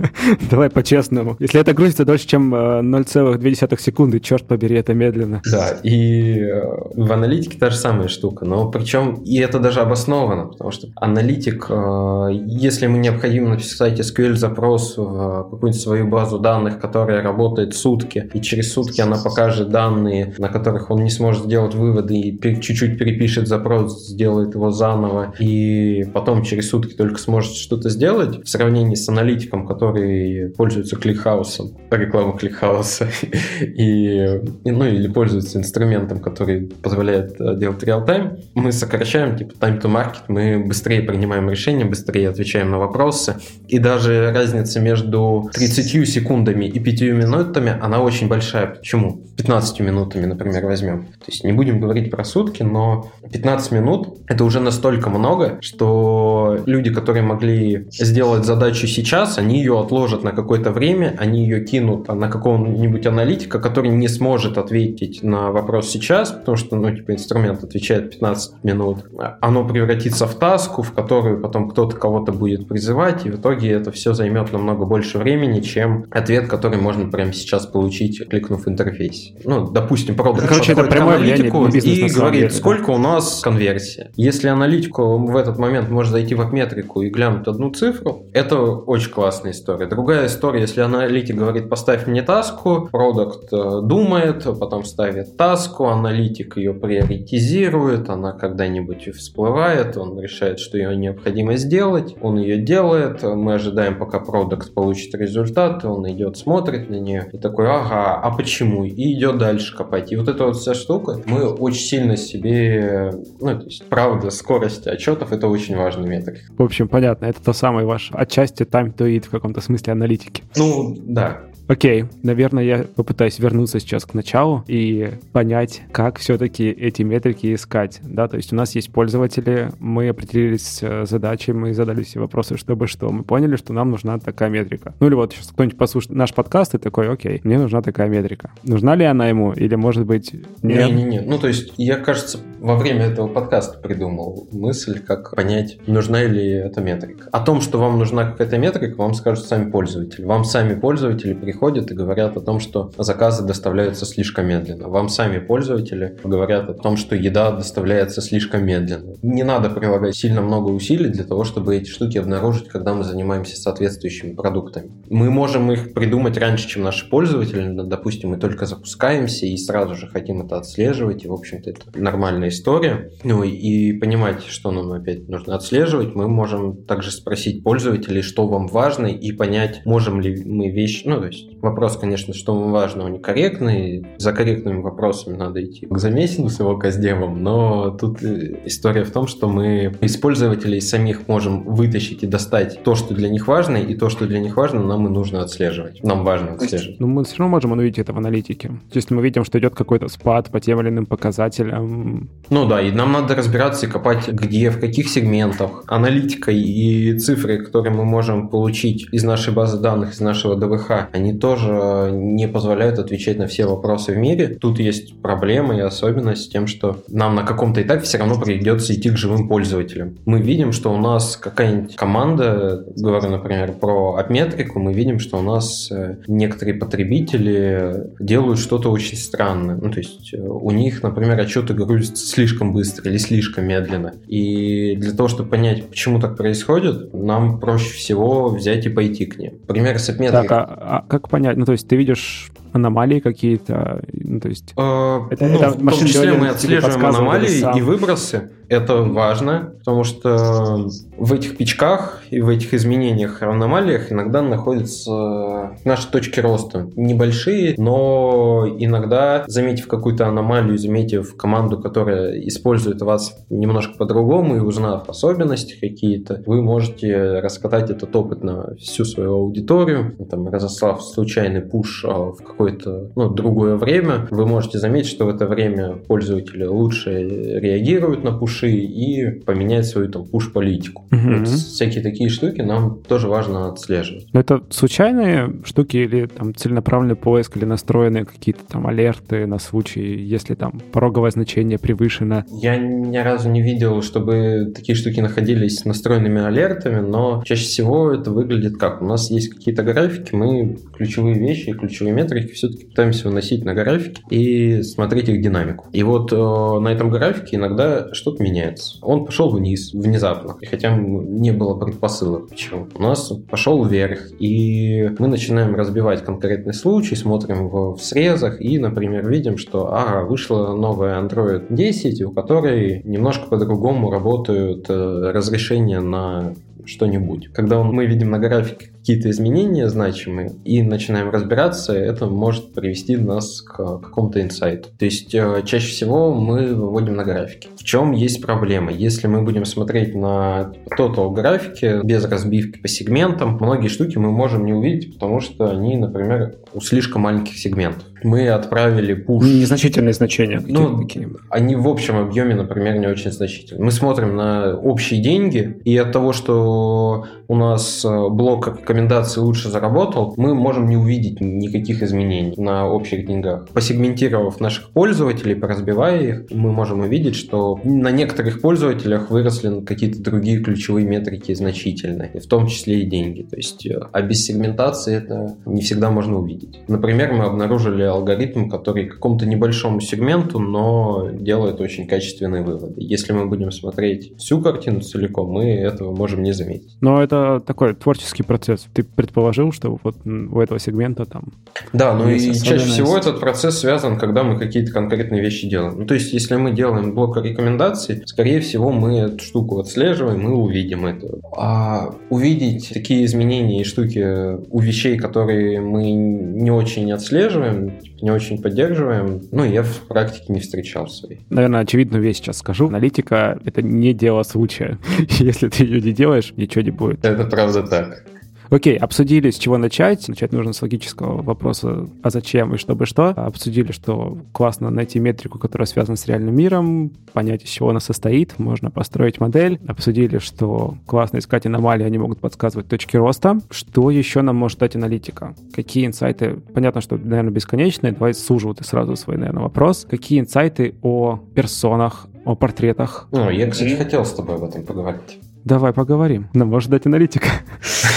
[LAUGHS] Давай по-честному. Если это грузится дольше, чем 0,2 э, секунды, черт побери, это медленно. Да, и э, в аналитике та же самая штука. Но причем, и это даже обосновано, потому что аналитик, э, если ему необходимо написать SQL-запрос в какую-нибудь свою базу данных, которая работает сутки, и через сутки она покажет данные, на которых он не сможет сделать выводы, и чуть-чуть перепишет запрос, сделает его заново, и потом через сутки только сможет что-то сделать, сравнении с аналитиком, который пользуется ClickHouse 'ом, рекламу ClickHouse 'а, [LAUGHS] и, ну, или пользуется инструментом, который позволяет э, делать реал-тайм, мы сокращаем, типа, time to market, мы быстрее принимаем решения, быстрее отвечаем на вопросы, и даже разница между 30 секундами и 5 минутами, она очень большая. Почему? 15 минутами, например, возьмем. То есть не будем говорить про сутки, но 15 минут — это уже настолько много, что люди, которые могли сделать задачу сейчас, они ее отложат на какое-то время, они ее кинут на какого-нибудь аналитика, который не сможет ответить на вопрос сейчас, потому что, ну, типа, инструмент отвечает 15 минут. Оно превратится в таску, в которую потом кто-то кого-то будет призывать, и в итоге это все займет намного больше времени, чем ответ, который можно прямо сейчас получить, кликнув в интерфейс. Ну, допустим, продукт Короче, это прямое аналитику и говорит, сколько у нас конверсия. Если аналитику в этот момент может зайти в апметрику и глянуть одну цифру, это очень классная история. Другая история, если аналитик говорит, поставь мне таску, продукт э, думает, потом ставит таску, аналитик ее приоритизирует, она когда-нибудь всплывает, он решает, что ее необходимо сделать, он ее делает, мы ожидаем, пока продукт получит результат, он идет, смотрит на нее и такой, ага, а почему? И идет дальше копать. И вот эта вот вся штука, мы очень сильно себе, ну, то есть, правда, скорость отчетов — это очень важный метрик. В общем, понятно, это то самое ваш отчасти time to eat в каком-то смысле аналитики. Ну, да, Окей, наверное, я попытаюсь вернуться сейчас к началу и понять, как все-таки эти метрики искать. Да, то есть у нас есть пользователи, мы определились с э, задачей, мы задали все вопросы, чтобы что. Мы поняли, что нам нужна такая метрика. Ну или вот сейчас кто-нибудь послушает наш подкаст и такой, окей, мне нужна такая метрика. Нужна ли она ему или, может быть, нет? Не-не-не. Ну, то есть я, кажется, во время этого подкаста придумал мысль, как понять, нужна ли эта метрика. О том, что вам нужна какая-то метрика, вам скажут сами пользователи. Вам сами пользователи приходят и говорят о том, что заказы доставляются слишком медленно. Вам сами пользователи говорят о том, что еда доставляется слишком медленно. Не надо прилагать сильно много усилий для того, чтобы эти штуки обнаружить, когда мы занимаемся соответствующими продуктами. Мы можем их придумать раньше, чем наши пользователи. Допустим, мы только запускаемся и сразу же хотим это отслеживать. И, в общем-то, это нормальная история. Ну и понимать, что нам опять нужно отслеживать, мы можем также спросить пользователей, что вам важно, и понять, можем ли мы вещи, ну, то есть вопрос, конечно, что важно, он некорректный. За корректными вопросами надо идти к замесину с его каздевом, но тут э, история в том, что мы из пользователей самих можем вытащить и достать то, что для них важно, и то, что для них важно, нам и нужно отслеживать. Нам важно отслеживать. Ну, мы все равно можем увидеть это в аналитике. Если мы видим, что идет какой-то спад по тем или иным показателям. Ну да, и нам надо разбираться и копать, где, в каких сегментах. Аналитика и цифры, которые мы можем получить из нашей базы данных, из нашего ДВХ, они тоже не позволяют отвечать на все вопросы в мире. Тут есть проблема и особенность с тем, что нам на каком-то этапе все равно придется идти к живым пользователям. Мы видим, что у нас какая-нибудь команда, говорю, например, про апметрику, мы видим, что у нас э, некоторые потребители делают что-то очень странное. Ну, то есть э, у них, например, отчеты грузятся слишком быстро или слишком медленно. И для того, чтобы понять, почему так происходит, нам проще всего взять и пойти к ним. Пример с апметрикой. Так, а, а как понять? Ну, то есть ты видишь аномалии какие-то, ну, то есть... Э, это, ну, это в том числе мы отслеживаем аномалии и выбросы. Это важно, потому что в этих пичках и в этих изменениях, аномалиях иногда находятся наши точки роста. Небольшие, но иногда, заметив какую-то аномалию, заметив команду, которая использует вас немножко по-другому и узнав особенности какие-то, вы можете раскатать этот опыт на всю свою аудиторию, там, разослав случайный пуш а, в какое-то ну, другое время. Вы можете заметить, что в это время пользователи лучше реагируют на пуши, пуши и поменять свою там пуш-политику. Угу. Вот всякие такие штуки нам тоже важно отслеживать. Но это случайные штуки или там целенаправленный поиск или настроенные какие-то там алерты на случай, если там пороговое значение превышено? Я ни разу не видел, чтобы такие штуки находились настроенными алертами, но чаще всего это выглядит как? У нас есть какие-то графики, мы ключевые вещи, ключевые метрики все-таки пытаемся выносить на графики и смотреть их динамику. И вот э, на этом графике иногда что-то меняется меняется. Он пошел вниз внезапно, хотя не было предпосылок. Почему? У нас пошел вверх, и мы начинаем разбивать конкретный случай, смотрим в, в срезах и, например, видим, что ага, вышла новая Android 10, у которой немножко по-другому работают э, разрешения на что-нибудь. Когда мы видим на графике какие-то изменения значимые и начинаем разбираться, это может привести нас к какому-то инсайту. То есть э, чаще всего мы выводим на графике. В чем есть проблема? Если мы будем смотреть на total графике без разбивки по сегментам, многие штуки мы можем не увидеть, потому что они, например, у слишком маленьких сегментов. Мы отправили пуш... Незначительные значения. Ну, они в общем объеме, например, не очень значительные. Мы смотрим на общие деньги, и от того, что у нас э, блок рекомендаций лучше заработал, мы можем не увидеть никаких изменений на общих деньгах. Посегментировав наших пользователей, поразбивая их, мы можем увидеть, что на некоторых пользователях выросли какие-то другие ключевые метрики значительно, в том числе и деньги. То есть, э, а без сегментации это не всегда можно увидеть. Например, мы обнаружили алгоритм, который какому-то небольшому сегменту, но делает очень качественные выводы. Если мы будем смотреть всю картину целиком, мы этого можем не заметить. Но это такой творческий процесс ты предположил, что вот у этого сегмента там... Да, ну и чаще всего этот процесс связан, когда мы какие-то конкретные вещи делаем. Ну, то есть, если мы делаем блок рекомендаций, скорее всего, мы эту штуку отслеживаем, мы увидим это. А увидеть такие изменения и штуки у вещей, которые мы не очень отслеживаем, не очень поддерживаем, ну, я в практике не встречал своей. Наверное, очевидную вещь сейчас скажу. Аналитика — это не дело случая. [LAUGHS] Если ты ее не делаешь, ничего не будет. Это правда так. Окей, обсудили, с чего начать. Начать нужно с логического вопроса, а зачем и чтобы что. Обсудили, что классно найти метрику, которая связана с реальным миром, понять, из чего она состоит, можно построить модель. Обсудили, что классно искать аномалии, они могут подсказывать точки роста. Что еще нам может дать аналитика? Какие инсайты? Понятно, что, наверное, бесконечные. Давай сужу ты сразу свой, наверное, вопрос. Какие инсайты о персонах, о портретах? Ну, я, кстати, хотел с тобой об этом поговорить. Давай поговорим. Нам может дать аналитика.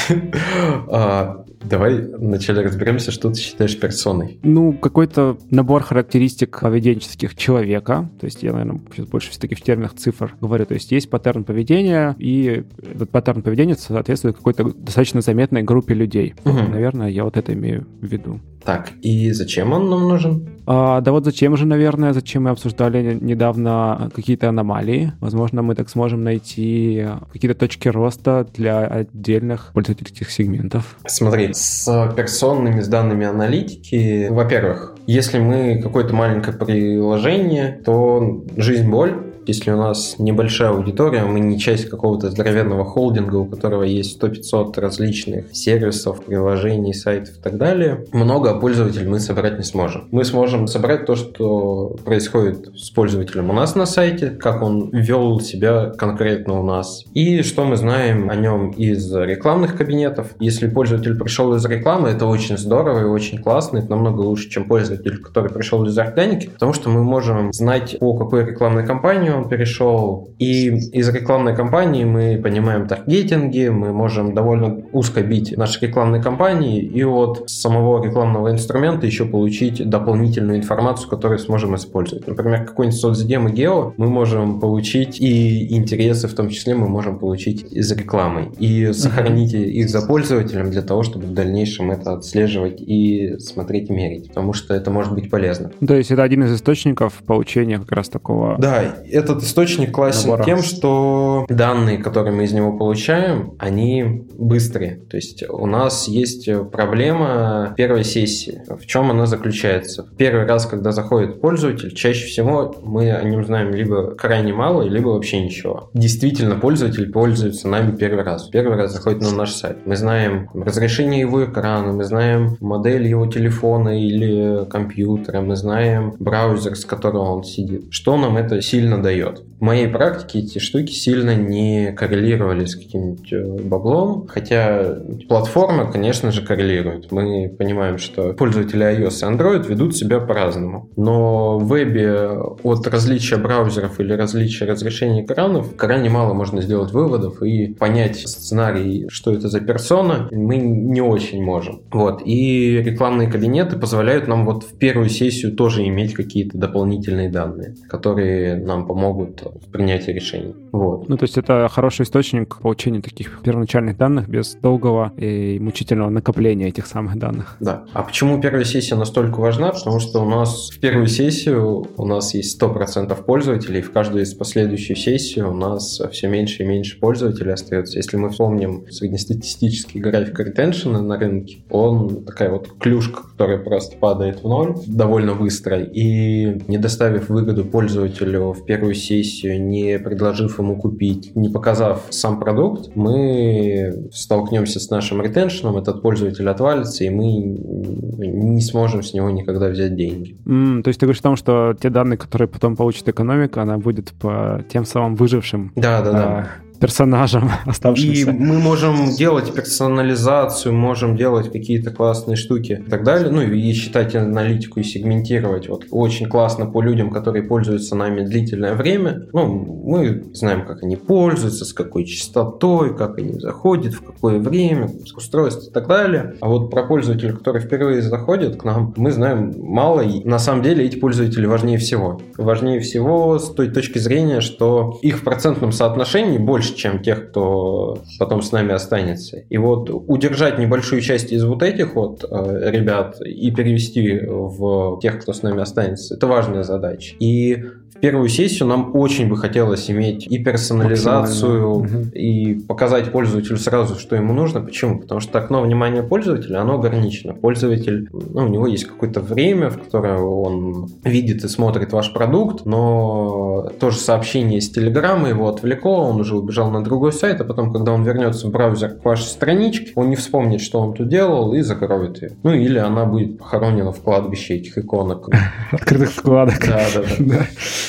[LAUGHS] Давай вначале разберемся, что ты считаешь персоной. Ну, какой-то набор характеристик поведенческих человека. То есть я, наверное, сейчас больше все-таки в терминах цифр говорю. То есть есть паттерн поведения, и этот паттерн поведения соответствует какой-то достаточно заметной группе людей. Наверное, я вот это имею в виду. Так, и зачем он нам нужен? А, да вот зачем же, наверное, зачем мы обсуждали недавно какие-то аномалии. Возможно, мы так сможем найти какие-то точки роста для отдельных пользовательских сегментов. Смотри, с персонными, с данными аналитики, во-первых, если мы какое-то маленькое приложение, то жизнь боль, если у нас небольшая аудитория, мы не часть какого-то здоровенного холдинга, у которого есть 100-500 различных сервисов, приложений, сайтов и так далее, много пользователей мы собрать не сможем. Мы сможем собрать то, что происходит с пользователем у нас на сайте, как он вел себя конкретно у нас, и что мы знаем о нем из рекламных кабинетов. Если пользователь пришел из рекламы, это очень здорово и очень классно, это намного лучше, чем пользователь, который пришел из органики, потому что мы можем знать, по какой рекламной кампании он перешел. И из рекламной кампании мы понимаем таргетинги, мы можем довольно узко бить наши рекламные кампании и от самого рекламного инструмента еще получить дополнительную информацию, которую сможем использовать. Например, какой-нибудь соцдем и гео мы можем получить и интересы в том числе мы можем получить из рекламы. И сохранить mm-hmm. их за пользователем для того, чтобы в дальнейшем это отслеживать и смотреть и мерить, потому что это может быть полезно. То есть это один из источников получения как раз такого... Да, этот источник классен Набора. тем, что данные, которые мы из него получаем, они быстрые. То есть у нас есть проблема первой сессии. В чем она заключается? Первый раз, когда заходит пользователь, чаще всего мы о нем знаем либо крайне мало, либо вообще ничего. Действительно, пользователь пользуется нами первый раз. Первый раз заходит на наш сайт. Мы знаем разрешение его экрана, мы знаем модель его телефона или компьютера, мы знаем браузер, с которого он сидит. Что нам это сильно дает? Вперед. В моей практике эти штуки сильно не коррелировали с каким-нибудь э, баблом, хотя платформа, конечно же, коррелирует. Мы понимаем, что пользователи iOS и Android ведут себя по-разному. Но в вебе от различия браузеров или различия разрешений экранов крайне мало можно сделать выводов и понять сценарий, что это за персона, мы не очень можем. Вот. И рекламные кабинеты позволяют нам вот в первую сессию тоже иметь какие-то дополнительные данные, которые нам помогут помогут в принятии решений. Вот. Ну, то есть это хороший источник получения таких первоначальных данных без долгого и мучительного накопления этих самых данных. Да. А почему первая сессия настолько важна? Потому что у нас в первую сессию у нас есть 100% пользователей, в каждую из последующих сессий у нас все меньше и меньше пользователей остается. Если мы вспомним среднестатистический график ретеншена на рынке, он такая вот клюшка, которая просто падает в ноль довольно быстро. И не доставив выгоду пользователю в первую сессию, не предложив ему купить, не показав сам продукт, мы столкнемся с нашим ретеншеном, этот пользователь отвалится, и мы не сможем с него никогда взять деньги. Mm, то есть ты говоришь о том, что те данные, которые потом получит экономика, она будет по тем самым выжившим да, да, да персонажам [LAUGHS] оставшимся. И мы можем делать персонализацию, можем делать какие-то классные штуки и так далее. Ну и считать аналитику и сегментировать. Вот очень классно по людям, которые пользуются нами длительное время. Ну, мы знаем, как они пользуются, с какой частотой, как они заходят, в какое время, устройство и так далее. А вот про пользователя, который впервые заходит к нам, мы знаем мало. И на самом деле эти пользователи важнее всего. Важнее всего с той точки зрения, что их в процентном соотношении больше больше, чем тех, кто потом с нами останется. И вот удержать небольшую часть из вот этих вот э, ребят и перевести в тех, кто с нами останется, это важная задача. И в первую сессию нам очень бы хотелось иметь и персонализацию, угу. и показать пользователю сразу, что ему нужно. Почему? Потому что окно внимания пользователя, оно ограничено. Пользователь, ну, у него есть какое-то время, в которое он видит и смотрит ваш продукт, но тоже сообщение из Телеграма его отвлекло, он уже убежал на другой сайт, а потом, когда он вернется в браузер к вашей страничке, он не вспомнит, что он тут делал, и закроет ее. Ну, или она будет похоронена в кладбище этих иконок. [LAUGHS] Открытых вкладок. Да, да, да. [LAUGHS]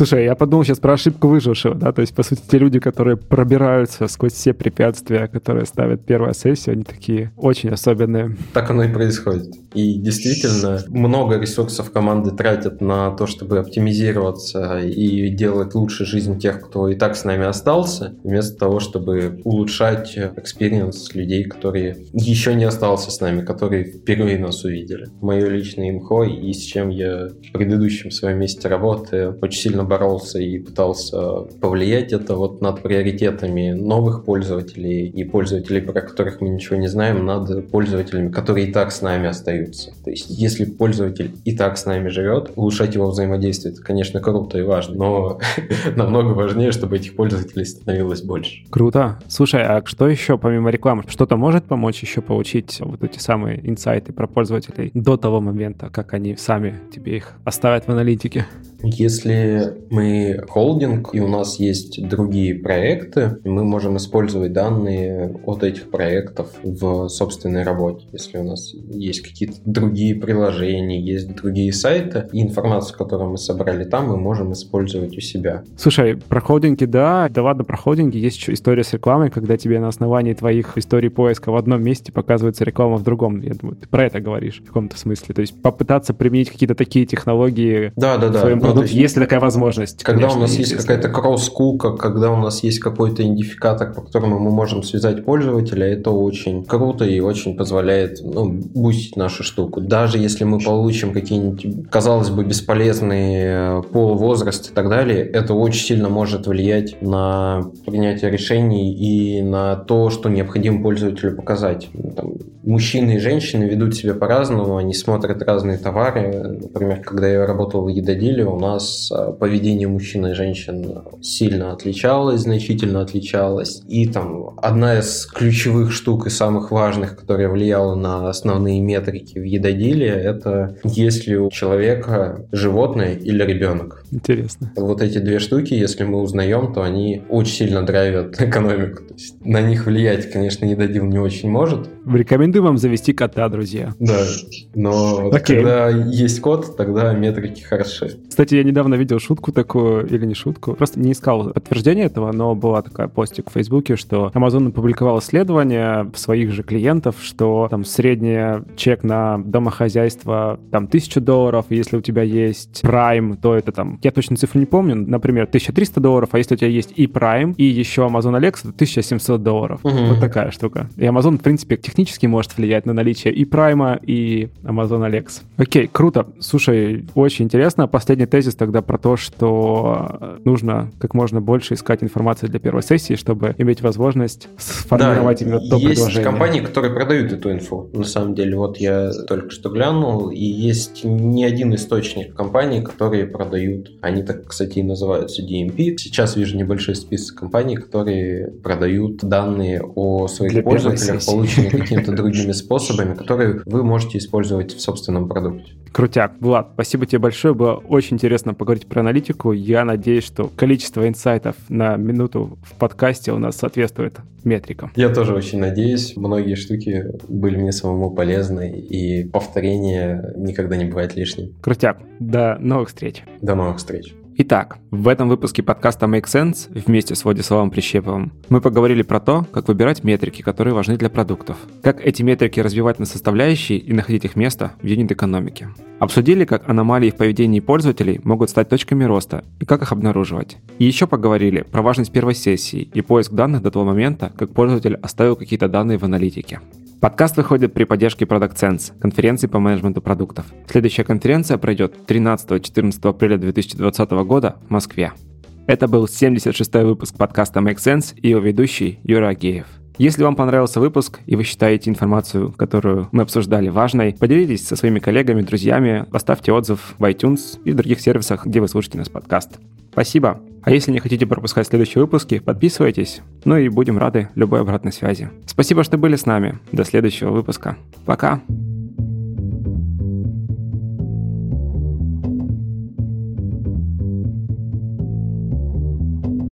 Слушай, я подумал сейчас про ошибку выжившего, да, то есть, по сути, те люди, которые пробираются сквозь все препятствия, которые ставят первая сессия, они такие очень особенные. Так оно и происходит. И действительно, много ресурсов команды тратят на то, чтобы оптимизироваться и делать лучше жизнь тех, кто и так с нами остался, вместо того, чтобы улучшать experience людей, которые еще не остался с нами, которые впервые нас увидели. Мое личное имхо и с чем я в предыдущем своем месте работы очень сильно боролся и пытался повлиять это вот над приоритетами новых пользователей и пользователей, про которых мы ничего не знаем, над пользователями, которые и так с нами остаются. То есть, если пользователь и так с нами живет, улучшать его взаимодействие, это, конечно, круто и важно, но [LAUGHS] намного важнее, чтобы этих пользователей становилось больше. Круто. Слушай, а что еще помимо рекламы? Что-то может помочь еще получить вот эти самые инсайты про пользователей до того момента, как они сами тебе их оставят в аналитике? Если мы холдинг, и у нас есть другие проекты, мы можем использовать данные от этих проектов в собственной работе. Если у нас есть какие-то другие приложения, есть другие сайты, и информацию, которую мы собрали там, мы можем использовать у себя. Слушай, про холдинги, да, да ладно, про холдинги есть история с рекламой, когда тебе на основании твоих историй поиска в одном месте показывается реклама в другом. Я думаю, ты про это говоришь в каком-то смысле. То есть попытаться применить какие-то такие технологии да, да, да. в своем ну, продукте, есть, если такая возможность. Когда конечно, у нас есть какая-то кросс-кука, когда у нас есть какой-то идентификатор, по которому мы можем связать пользователя, это очень круто и очень позволяет ну, бустить нашу штуку. Даже если мы получим какие-нибудь, казалось бы, бесполезные э, пол, возраст и так далее, это очень сильно может влиять на принятие решений и на то, что необходимо пользователю показать. Там, мужчины и женщины ведут себя по-разному, они смотрят разные товары. Например, когда я работал в едоделе, у нас э, поведение мужчин и женщин сильно отличалось, значительно отличалось. И там одна из ключевых штук и самых важных, которая влияла на основные метрики в едоделии, это если у человека животное или ребенок. Интересно. Вот эти две штуки, если мы узнаем, то они очень сильно драйвят [LAUGHS] экономику. То есть на них влиять, конечно, едодил не очень может. Рекомендую вам завести кота, друзья. Да, но okay. когда есть кот, тогда метрики хороши. Кстати, я недавно видел шутку такую, или не шутку, просто не искал подтверждения этого, но была такая постик в Фейсбуке, что Amazon опубликовал исследование своих же клиентов, что там средний чек на домохозяйство там тысяча долларов, если у тебя есть Prime, то это там я точно цифру не помню, например, 1300 долларов, а если у тебя есть и Prime, и еще Amazon Alexa, то 1700 долларов. Угу. Вот такая штука. И Amazon, в принципе, технически может влиять на наличие и Prime, и Amazon Alexa. Окей, круто. Слушай, очень интересно. Последний тезис тогда про то, что нужно как можно больше искать информации для первой сессии, чтобы иметь возможность сформировать да, именно то есть предложение. компании, которые продают эту инфу. На самом деле, вот я только что глянул, и есть не один источник компаний, которые продают. Они так, кстати, и называются DMP. Сейчас вижу небольшой список компаний, которые продают данные о своих Для пользователях, полученные какими-то другими [LAUGHS] способами, которые вы можете использовать в собственном продукте. Крутяк. Влад, спасибо тебе большое. Было очень интересно поговорить про аналитику. Я надеюсь, что количество инсайтов на минуту в подкасте у нас соответствует метрикам. Я тоже очень надеюсь. Многие штуки были мне самому полезны, и повторение никогда не бывает лишним. Крутяк. До новых встреч. До новых встреч. Итак, в этом выпуске подкаста Make Sense вместе с Владиславом Прищеповым мы поговорили про то, как выбирать метрики, которые важны для продуктов, как эти метрики развивать на составляющие и находить их место в юнит-экономике. Обсудили, как аномалии в поведении пользователей могут стать точками роста и как их обнаруживать. И еще поговорили про важность первой сессии и поиск данных до того момента, как пользователь оставил какие-то данные в аналитике. Подкаст выходит при поддержке Product Sense, конференции по менеджменту продуктов. Следующая конференция пройдет 13-14 апреля 2020 года в Москве. Это был 76-й выпуск подкаста Make Sense и его ведущий Юра Агеев. Если вам понравился выпуск и вы считаете информацию, которую мы обсуждали, важной, поделитесь со своими коллегами, друзьями, поставьте отзыв в iTunes и в других сервисах, где вы слушаете наш подкаст. Спасибо. А если не хотите пропускать следующие выпуски, подписывайтесь. Ну и будем рады любой обратной связи. Спасибо, что были с нами. До следующего выпуска. Пока.